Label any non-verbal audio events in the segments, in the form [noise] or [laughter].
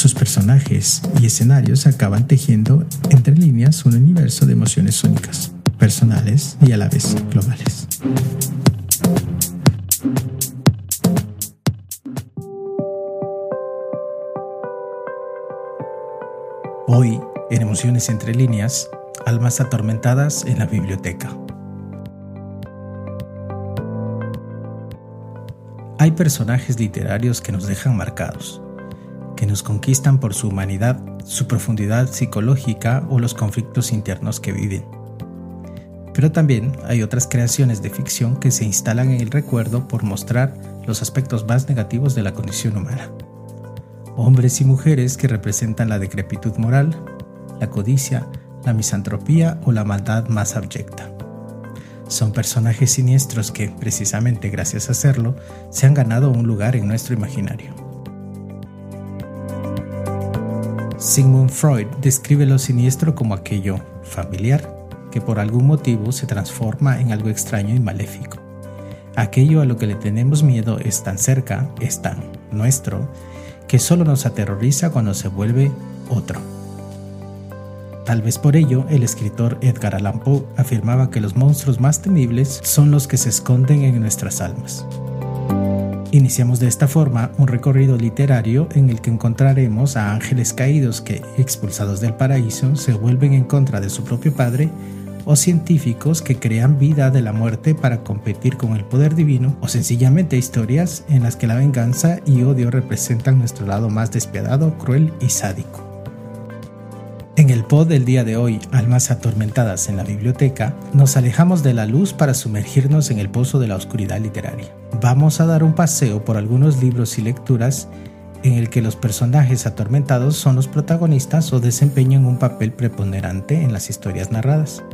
sus personajes y escenarios acaban tejiendo entre líneas un universo de emociones únicas, personales y a la vez globales. Hoy, en Emociones entre líneas, almas atormentadas en la biblioteca. Hay personajes literarios que nos dejan marcados que nos conquistan por su humanidad, su profundidad psicológica o los conflictos internos que viven. Pero también hay otras creaciones de ficción que se instalan en el recuerdo por mostrar los aspectos más negativos de la condición humana. Hombres y mujeres que representan la decrepitud moral, la codicia, la misantropía o la maldad más abyecta. Son personajes siniestros que, precisamente gracias a hacerlo, se han ganado un lugar en nuestro imaginario. Sigmund Freud describe lo siniestro como aquello familiar, que por algún motivo se transforma en algo extraño y maléfico. Aquello a lo que le tenemos miedo es tan cerca, es tan nuestro, que solo nos aterroriza cuando se vuelve otro. Tal vez por ello el escritor Edgar Allan Poe afirmaba que los monstruos más temibles son los que se esconden en nuestras almas. Iniciamos de esta forma un recorrido literario en el que encontraremos a ángeles caídos que, expulsados del paraíso, se vuelven en contra de su propio padre, o científicos que crean vida de la muerte para competir con el poder divino, o sencillamente historias en las que la venganza y odio representan nuestro lado más despiadado, cruel y sádico. En el pod del día de hoy, Almas atormentadas en la biblioteca, nos alejamos de la luz para sumergirnos en el pozo de la oscuridad literaria. Vamos a dar un paseo por algunos libros y lecturas en el que los personajes atormentados son los protagonistas o desempeñan un papel preponderante en las historias narradas.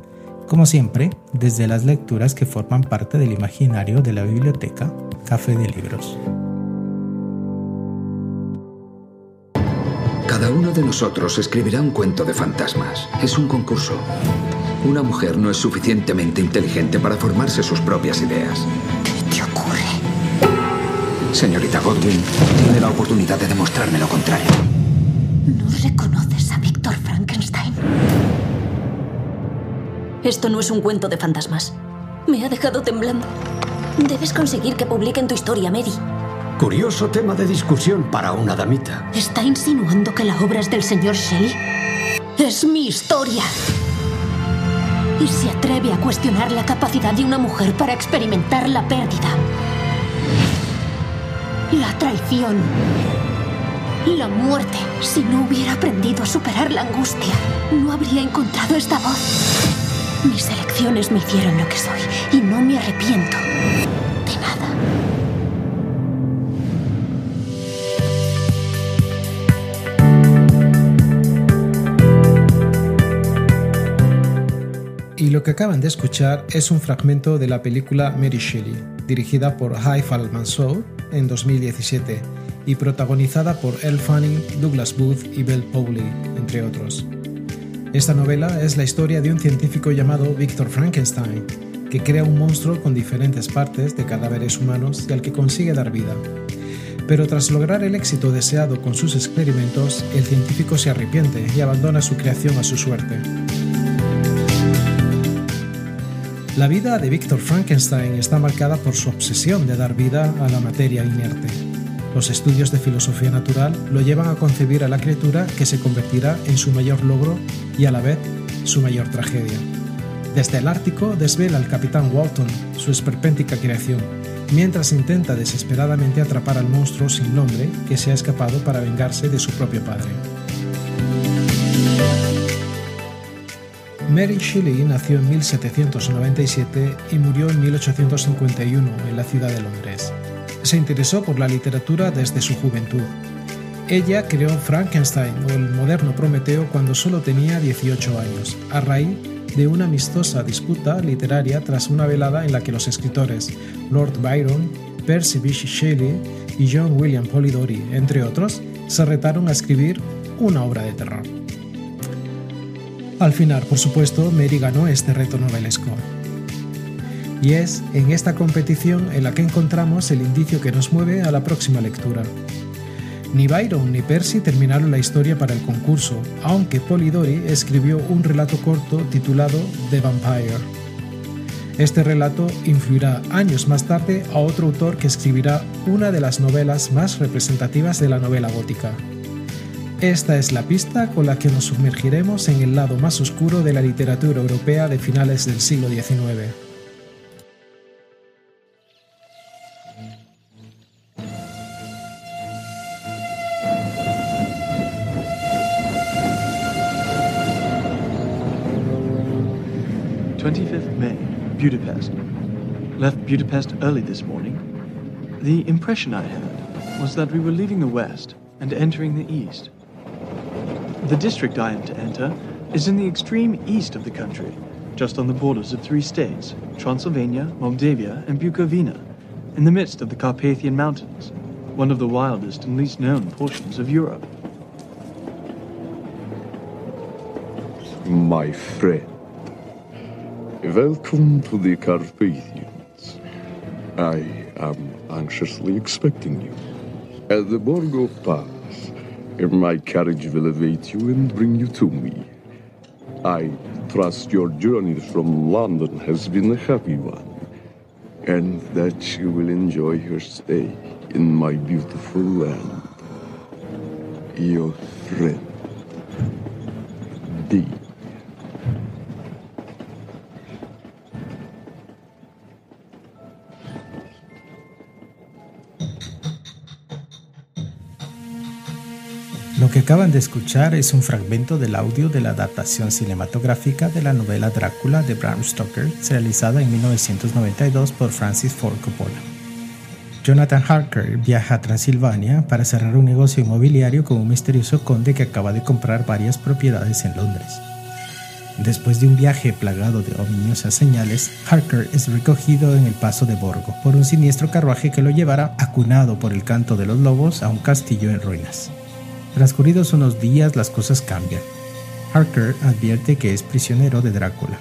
Como siempre, desde las lecturas que forman parte del imaginario de la biblioteca Café de Libros. Cada uno de nosotros escribirá un cuento de fantasmas. Es un concurso. Una mujer no es suficientemente inteligente para formarse sus propias ideas. ¿Qué te ocurre? Señorita Godwin, tiene la oportunidad de demostrarme lo contrario. ¿No reconoces a Víctor Frankenstein? Esto no es un cuento de fantasmas. Me ha dejado temblando. Debes conseguir que publiquen tu historia, Mary. Curioso tema de discusión para una damita. ¿Está insinuando que la obra es del señor Shelley? Es mi historia. Y se atreve a cuestionar la capacidad de una mujer para experimentar la pérdida, la traición, la muerte. Si no hubiera aprendido a superar la angustia, no habría encontrado esta voz. Mis elecciones me hicieron lo que soy y no me arrepiento Y lo que acaban de escuchar es un fragmento de la película Mary Shelley, dirigida por Haif Al-Mansour en 2017 y protagonizada por Elle Fanning, Douglas Booth y Belle Powley, entre otros. Esta novela es la historia de un científico llamado Victor Frankenstein, que crea un monstruo con diferentes partes de cadáveres humanos y al que consigue dar vida. Pero tras lograr el éxito deseado con sus experimentos, el científico se arrepiente y abandona su creación a su suerte. La vida de Victor Frankenstein está marcada por su obsesión de dar vida a la materia inerte. Los estudios de filosofía natural lo llevan a concebir a la criatura que se convertirá en su mayor logro y a la vez su mayor tragedia. Desde el Ártico desvela al capitán Walton su esperpéntica creación, mientras intenta desesperadamente atrapar al monstruo sin nombre que se ha escapado para vengarse de su propio padre. Mary Shelley nació en 1797 y murió en 1851 en la ciudad de Londres. Se interesó por la literatura desde su juventud. Ella creó Frankenstein o el moderno Prometeo cuando solo tenía 18 años, a raíz de una amistosa disputa literaria tras una velada en la que los escritores Lord Byron, Percy Bysshe Shelley y John William Polidori, entre otros, se retaron a escribir una obra de terror. Al final, por supuesto, Mary ganó este reto novelesco. Y es en esta competición en la que encontramos el indicio que nos mueve a la próxima lectura. Ni Byron ni Percy terminaron la historia para el concurso, aunque Polidori escribió un relato corto titulado The Vampire. Este relato influirá años más tarde a otro autor que escribirá una de las novelas más representativas de la novela gótica. Esta es la pista con la que nos sumergiremos en el lado más oscuro de la literatura europea de finales del siglo XIX. 25th May, Budapest. Left Budapest early this morning. The impression I had was that we were leaving the west and entering the east. The district I am to enter is in the extreme east of the country, just on the borders of three states Transylvania, Moldavia, and Bukovina, in the midst of the Carpathian Mountains, one of the wildest and least known portions of Europe. My friend. Welcome to the Carpathians. I am anxiously expecting you. At the Borgo Pass, my carriage will await you and bring you to me. I trust your journey from London has been a happy one, and that you will enjoy your stay in my beautiful land. Your friend, D. Lo que acaban de escuchar es un fragmento del audio de la adaptación cinematográfica de la novela Drácula de Bram Stoker, realizada en 1992 por Francis Ford Coppola. Jonathan Harker viaja a Transilvania para cerrar un negocio inmobiliario con un misterioso conde que acaba de comprar varias propiedades en Londres. Después de un viaje plagado de ominosas señales, Harker es recogido en el paso de Borgo por un siniestro carruaje que lo llevará, acunado por el canto de los lobos, a un castillo en ruinas. Transcurridos unos días las cosas cambian. Harker advierte que es prisionero de Drácula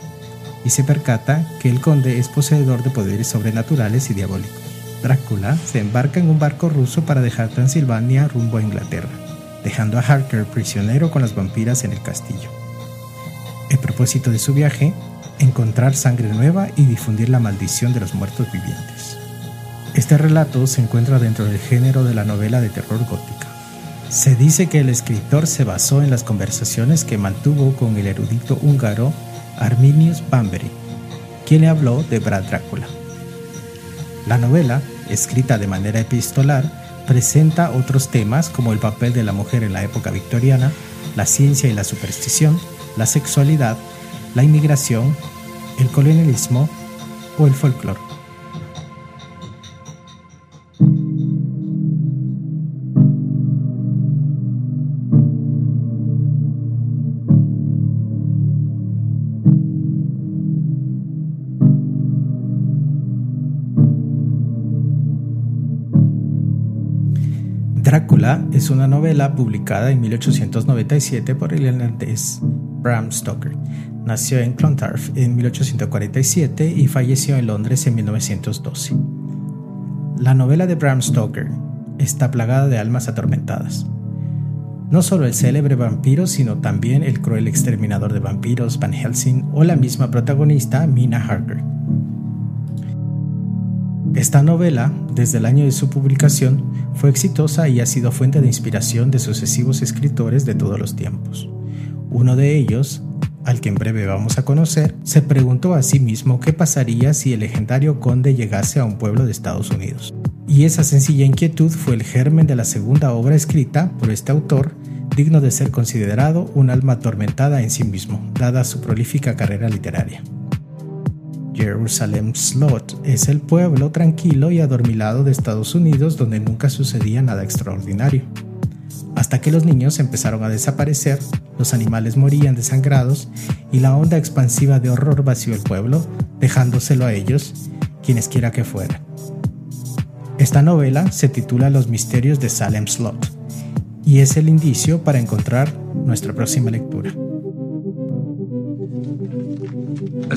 y se percata que el conde es poseedor de poderes sobrenaturales y diabólicos. Drácula se embarca en un barco ruso para dejar Transilvania rumbo a Inglaterra, dejando a Harker prisionero con las vampiras en el castillo. El propósito de su viaje, encontrar sangre nueva y difundir la maldición de los muertos vivientes. Este relato se encuentra dentro del género de la novela de terror gótica. Se dice que el escritor se basó en las conversaciones que mantuvo con el erudito húngaro Arminius Bamberi, quien le habló de Brad Drácula. La novela, escrita de manera epistolar, presenta otros temas como el papel de la mujer en la época victoriana, la ciencia y la superstición, la sexualidad, la inmigración, el colonialismo o el folclore. Es una novela publicada en 1897 por el irlandés Bram Stoker. Nació en Clontarf en 1847 y falleció en Londres en 1912. La novela de Bram Stoker está plagada de almas atormentadas. No solo el célebre vampiro, sino también el cruel exterminador de vampiros Van Helsing o la misma protagonista Mina Harker. Esta novela, desde el año de su publicación, fue exitosa y ha sido fuente de inspiración de sucesivos escritores de todos los tiempos. Uno de ellos, al que en breve vamos a conocer, se preguntó a sí mismo qué pasaría si el legendario conde llegase a un pueblo de Estados Unidos. Y esa sencilla inquietud fue el germen de la segunda obra escrita por este autor, digno de ser considerado un alma atormentada en sí mismo, dada su prolífica carrera literaria. Jerusalem Slot es el pueblo tranquilo y adormilado de Estados Unidos donde nunca sucedía nada extraordinario. hasta que los niños empezaron a desaparecer, los animales morían desangrados y la onda expansiva de horror vació el pueblo, dejándoselo a ellos, quienes quiera que fuera. Esta novela se titula Los misterios de Salem Slot y es el indicio para encontrar nuestra próxima lectura.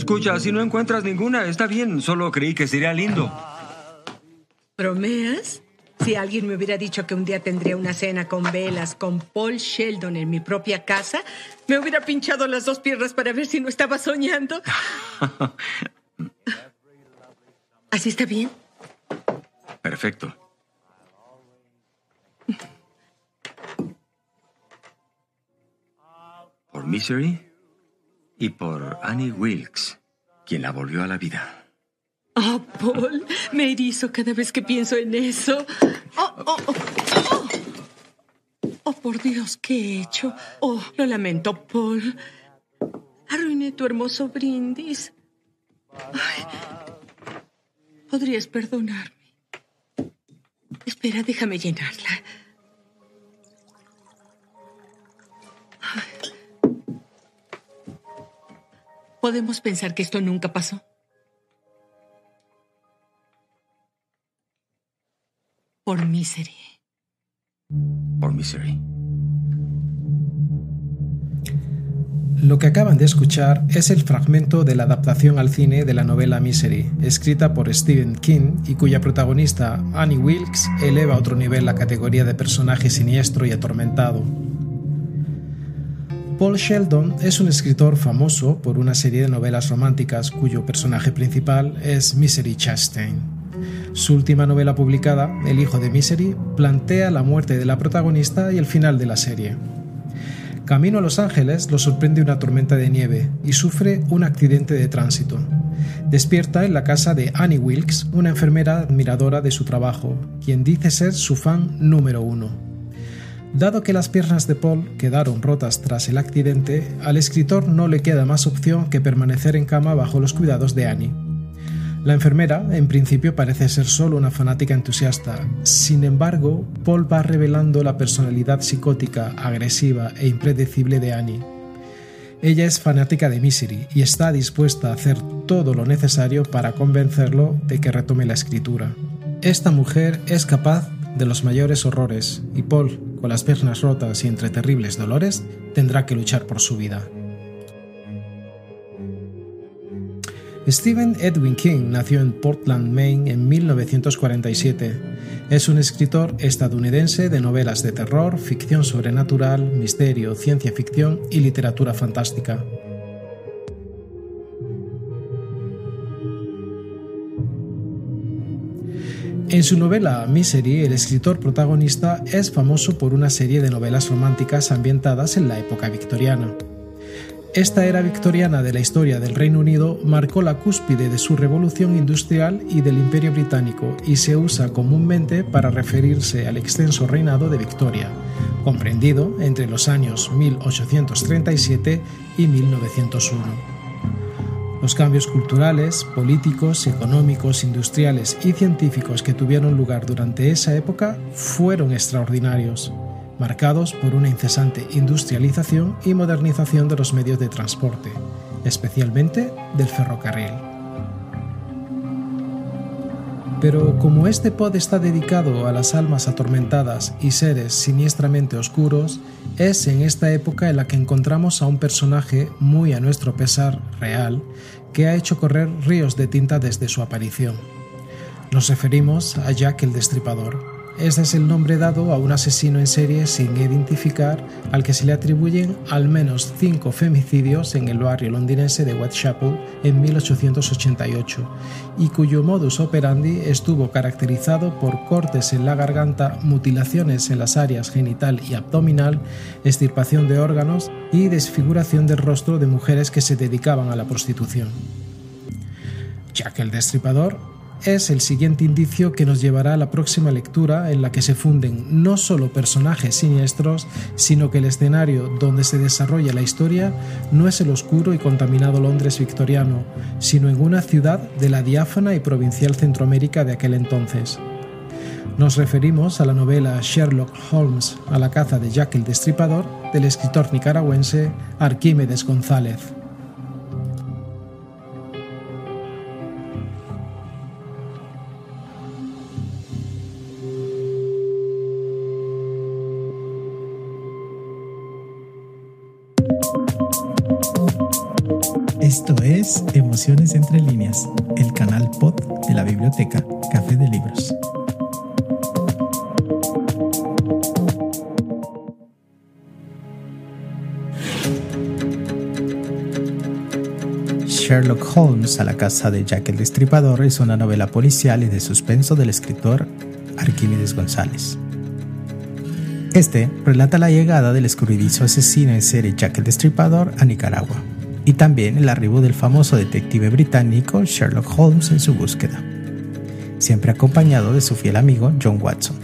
Escucha, si no encuentras ninguna, está bien, solo creí que sería lindo. ¿Bromeas? Si alguien me hubiera dicho que un día tendría una cena con velas con Paul Sheldon en mi propia casa, me hubiera pinchado las dos piernas para ver si no estaba soñando. [laughs] ¿Así está bien? Perfecto. Por Misery y por Annie Wilkes, quien la volvió a la vida. Oh, Paul, me erizo cada vez que pienso en eso. Oh, oh, oh, oh. Oh, por Dios, ¿qué he hecho? Oh, lo lamento, Paul. Arruiné tu hermoso brindis. ¿Podrías perdonarme? Espera, déjame llenarla. ¿Podemos pensar que esto nunca pasó? Por Misery. Por Misery. Lo que acaban de escuchar es el fragmento de la adaptación al cine de la novela Misery, escrita por Stephen King y cuya protagonista, Annie Wilkes, eleva a otro nivel la categoría de personaje siniestro y atormentado. Paul Sheldon es un escritor famoso por una serie de novelas románticas cuyo personaje principal es Misery Chastain. Su última novela publicada, El hijo de Misery, plantea la muerte de la protagonista y el final de la serie. Camino a Los Ángeles lo sorprende una tormenta de nieve y sufre un accidente de tránsito. Despierta en la casa de Annie Wilkes, una enfermera admiradora de su trabajo, quien dice ser su fan número uno. Dado que las piernas de Paul quedaron rotas tras el accidente, al escritor no le queda más opción que permanecer en cama bajo los cuidados de Annie. La enfermera, en principio, parece ser solo una fanática entusiasta. Sin embargo, Paul va revelando la personalidad psicótica, agresiva e impredecible de Annie. Ella es fanática de Misery y está dispuesta a hacer todo lo necesario para convencerlo de que retome la escritura. Esta mujer es capaz de los mayores horrores y Paul, con las piernas rotas y entre terribles dolores, tendrá que luchar por su vida. Stephen Edwin King nació en Portland, Maine en 1947. Es un escritor estadounidense de novelas de terror, ficción sobrenatural, misterio, ciencia ficción y literatura fantástica. En su novela Misery, el escritor protagonista es famoso por una serie de novelas románticas ambientadas en la época victoriana. Esta era victoriana de la historia del Reino Unido marcó la cúspide de su revolución industrial y del Imperio Británico y se usa comúnmente para referirse al extenso reinado de Victoria, comprendido entre los años 1837 y 1901. Los cambios culturales, políticos, económicos, industriales y científicos que tuvieron lugar durante esa época fueron extraordinarios, marcados por una incesante industrialización y modernización de los medios de transporte, especialmente del ferrocarril. Pero como este pod está dedicado a las almas atormentadas y seres siniestramente oscuros, es en esta época en la que encontramos a un personaje muy a nuestro pesar real que ha hecho correr ríos de tinta desde su aparición. Nos referimos a Jack el Destripador, este es el nombre dado a un asesino en serie sin identificar al que se le atribuyen al menos cinco femicidios en el barrio londinense de Whitechapel en 1888 y cuyo modus operandi estuvo caracterizado por cortes en la garganta, mutilaciones en las áreas genital y abdominal, extirpación de órganos y desfiguración del rostro de mujeres que se dedicaban a la prostitución. Jack el Destripador es el siguiente indicio que nos llevará a la próxima lectura en la que se funden no solo personajes siniestros, sino que el escenario donde se desarrolla la historia no es el oscuro y contaminado Londres victoriano, sino en una ciudad de la diáfana y provincial Centroamérica de aquel entonces. Nos referimos a la novela Sherlock Holmes a la caza de Jack el Destripador del escritor nicaragüense Arquímedes González. Esto es Emociones entre líneas, el canal pod de la biblioteca Café de Libros. Sherlock Holmes a la casa de Jack el Destripador es una novela policial y de suspenso del escritor Arquímedes González. Este relata la llegada del escurridizo asesino en serie Jack el Destripador a Nicaragua y también el arribo del famoso detective británico Sherlock Holmes en su búsqueda, siempre acompañado de su fiel amigo John Watson.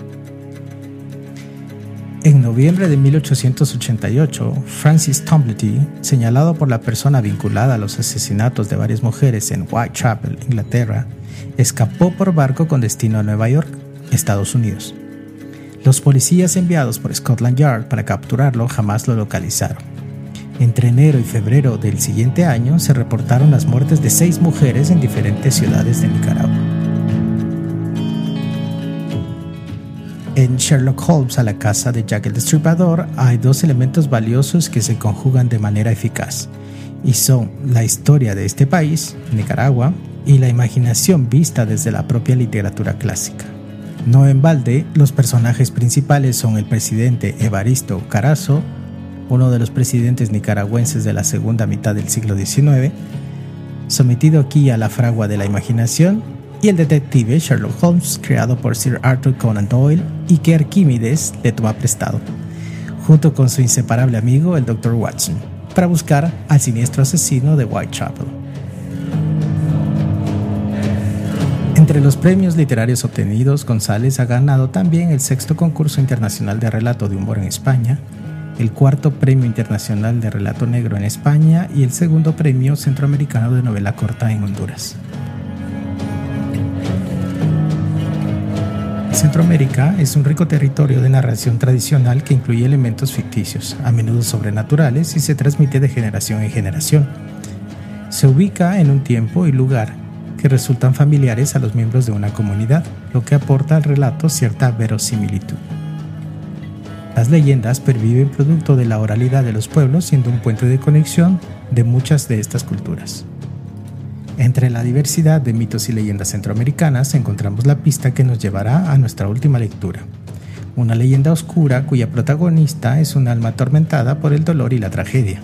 En noviembre de 1888, Francis Tomblety, señalado por la persona vinculada a los asesinatos de varias mujeres en Whitechapel, Inglaterra, escapó por barco con destino a Nueva York, Estados Unidos. Los policías enviados por Scotland Yard para capturarlo jamás lo localizaron. Entre enero y febrero del siguiente año se reportaron las muertes de seis mujeres en diferentes ciudades de Nicaragua. En Sherlock Holmes a la casa de Jack el Destripador hay dos elementos valiosos que se conjugan de manera eficaz, y son la historia de este país, Nicaragua, y la imaginación vista desde la propia literatura clásica. No en balde, los personajes principales son el presidente Evaristo Carazo, uno de los presidentes nicaragüenses de la segunda mitad del siglo XIX, sometido aquí a la fragua de la imaginación, y el detective Sherlock Holmes, creado por Sir Arthur Conan Doyle y que Arquímedes le toma prestado, junto con su inseparable amigo el Dr. Watson, para buscar al siniestro asesino de Whitechapel. Entre los premios literarios obtenidos, González ha ganado también el sexto concurso internacional de relato de humor en España, el cuarto premio internacional de relato negro en España y el segundo premio centroamericano de novela corta en Honduras. Centroamérica es un rico territorio de narración tradicional que incluye elementos ficticios, a menudo sobrenaturales, y se transmite de generación en generación. Se ubica en un tiempo y lugar que resultan familiares a los miembros de una comunidad, lo que aporta al relato cierta verosimilitud. Las leyendas perviven producto de la oralidad de los pueblos, siendo un puente de conexión de muchas de estas culturas. Entre la diversidad de mitos y leyendas centroamericanas encontramos la pista que nos llevará a nuestra última lectura. Una leyenda oscura cuya protagonista es un alma atormentada por el dolor y la tragedia.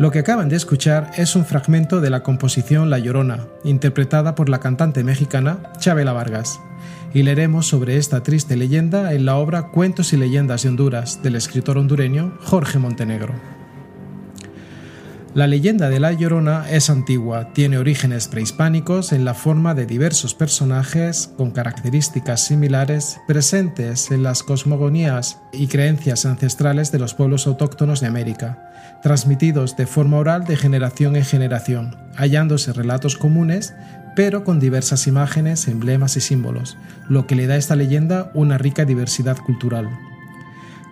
Lo que acaban de escuchar es un fragmento de la composición La Llorona, interpretada por la cantante mexicana Chabela Vargas. Y leeremos sobre esta triste leyenda en la obra Cuentos y leyendas de Honduras del escritor hondureño Jorge Montenegro. La leyenda de La Llorona es antigua, tiene orígenes prehispánicos en la forma de diversos personajes con características similares presentes en las cosmogonías y creencias ancestrales de los pueblos autóctonos de América, transmitidos de forma oral de generación en generación, hallándose relatos comunes, pero con diversas imágenes, emblemas y símbolos, lo que le da a esta leyenda una rica diversidad cultural.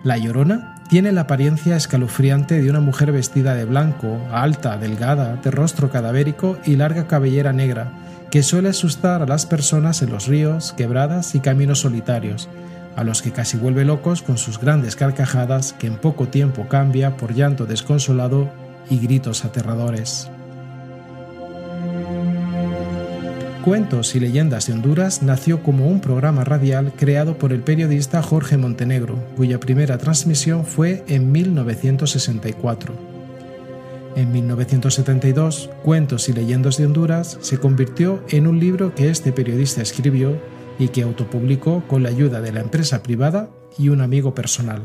La Llorona tiene la apariencia escalofriante de una mujer vestida de blanco, alta, delgada, de rostro cadavérico y larga cabellera negra, que suele asustar a las personas en los ríos, quebradas y caminos solitarios, a los que casi vuelve locos con sus grandes carcajadas que en poco tiempo cambia por llanto desconsolado y gritos aterradores. Cuentos y Leyendas de Honduras nació como un programa radial creado por el periodista Jorge Montenegro, cuya primera transmisión fue en 1964. En 1972, Cuentos y Leyendas de Honduras se convirtió en un libro que este periodista escribió y que autopublicó con la ayuda de la empresa privada y un amigo personal.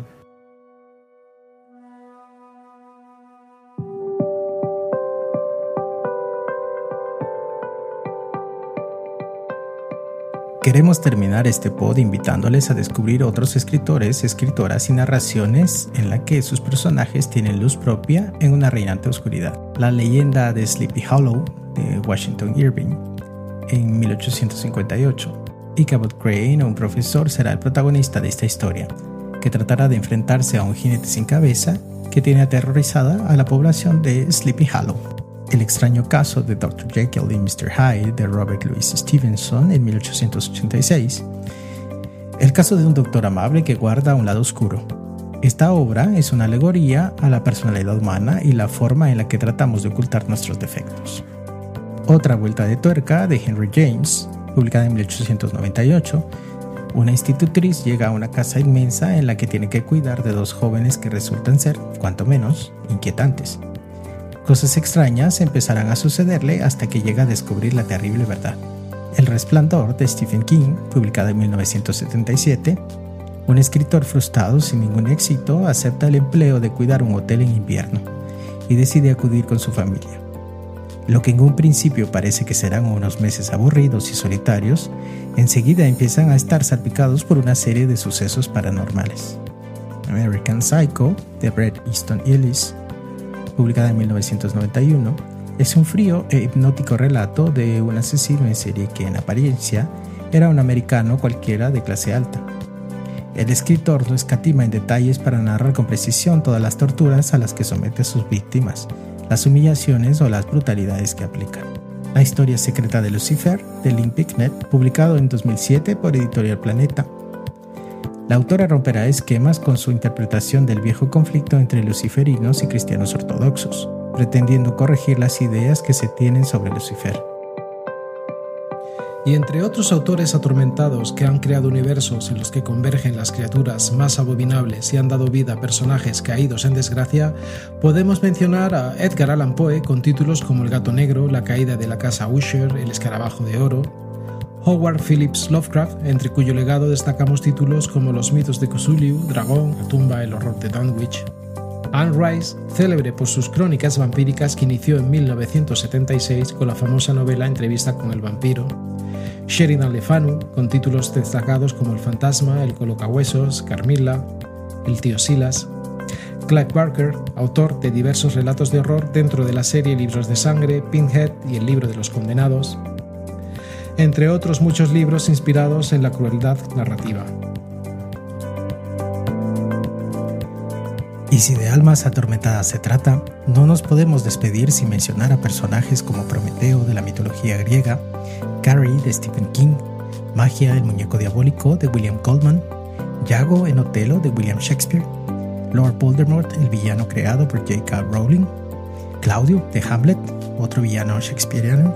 Queremos terminar este pod invitándoles a descubrir otros escritores, escritoras y narraciones en la que sus personajes tienen luz propia en una reinante oscuridad. La leyenda de Sleepy Hollow de Washington Irving en 1858. Y Cabot Crane, un profesor, será el protagonista de esta historia, que tratará de enfrentarse a un jinete sin cabeza que tiene aterrorizada a la población de Sleepy Hollow. El extraño caso de Dr. Jekyll y Mr. Hyde de Robert Louis Stevenson en 1886. El caso de un doctor amable que guarda un lado oscuro. Esta obra es una alegoría a la personalidad humana y la forma en la que tratamos de ocultar nuestros defectos. Otra vuelta de tuerca de Henry James, publicada en 1898, una institutriz llega a una casa inmensa en la que tiene que cuidar de dos jóvenes que resultan ser, cuanto menos, inquietantes. Cosas extrañas empezarán a sucederle hasta que llega a descubrir la terrible verdad. El Resplandor de Stephen King, publicado en 1977, un escritor frustrado sin ningún éxito acepta el empleo de cuidar un hotel en invierno y decide acudir con su familia. Lo que en un principio parece que serán unos meses aburridos y solitarios, enseguida empiezan a estar salpicados por una serie de sucesos paranormales. American Psycho de Bret Easton Ellis publicada en 1991, es un frío e hipnótico relato de un asesino en serie que en apariencia era un americano cualquiera de clase alta. El escritor no escatima en detalles para narrar con precisión todas las torturas a las que somete a sus víctimas, las humillaciones o las brutalidades que aplica. La historia secreta de Lucifer, de Lynn Picknett, publicado en 2007 por Editorial Planeta, la autora romperá esquemas con su interpretación del viejo conflicto entre luciferinos y cristianos ortodoxos, pretendiendo corregir las ideas que se tienen sobre Lucifer. Y entre otros autores atormentados que han creado universos en los que convergen las criaturas más abominables y han dado vida a personajes caídos en desgracia, podemos mencionar a Edgar Allan Poe con títulos como El gato negro, La caída de la casa Usher, El escarabajo de oro, Howard Phillips Lovecraft, entre cuyo legado destacamos títulos como Los mitos de Cthulhu, Dragón, La tumba, El horror de Dunwich. Anne Rice, célebre por sus crónicas vampíricas que inició en 1976 con la famosa novela Entrevista con el vampiro. Sheridan Le Fanu, con títulos destacados como El fantasma, El colocahuesos, Carmilla, El tío Silas. Clive Barker, autor de diversos relatos de horror dentro de la serie Libros de Sangre, Pinhead y El libro de los condenados entre otros muchos libros inspirados en la crueldad narrativa. Y si de almas atormentadas se trata, no nos podemos despedir sin mencionar a personajes como Prometeo de la mitología griega, Carrie de Stephen King, Magia, el muñeco diabólico de William Goldman, Yago en Otelo de William Shakespeare, Lord Voldemort, el villano creado por J.K. Rowling, Claudio de Hamlet, otro villano shakespeariano,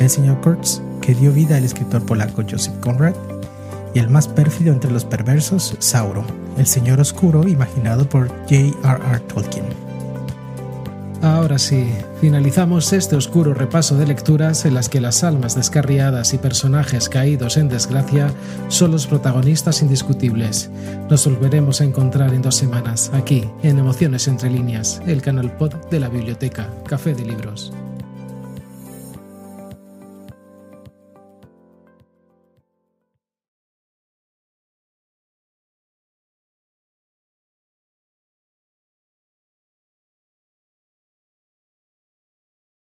el señor Kurtz que dio vida al escritor polaco Joseph Conrad, y el más pérfido entre los perversos, Sauro, el señor oscuro imaginado por J.R.R. Tolkien. Ahora sí, finalizamos este oscuro repaso de lecturas en las que las almas descarriadas y personajes caídos en desgracia son los protagonistas indiscutibles. Nos volveremos a encontrar en dos semanas, aquí, en Emociones entre líneas, el canal pod de la biblioteca Café de Libros.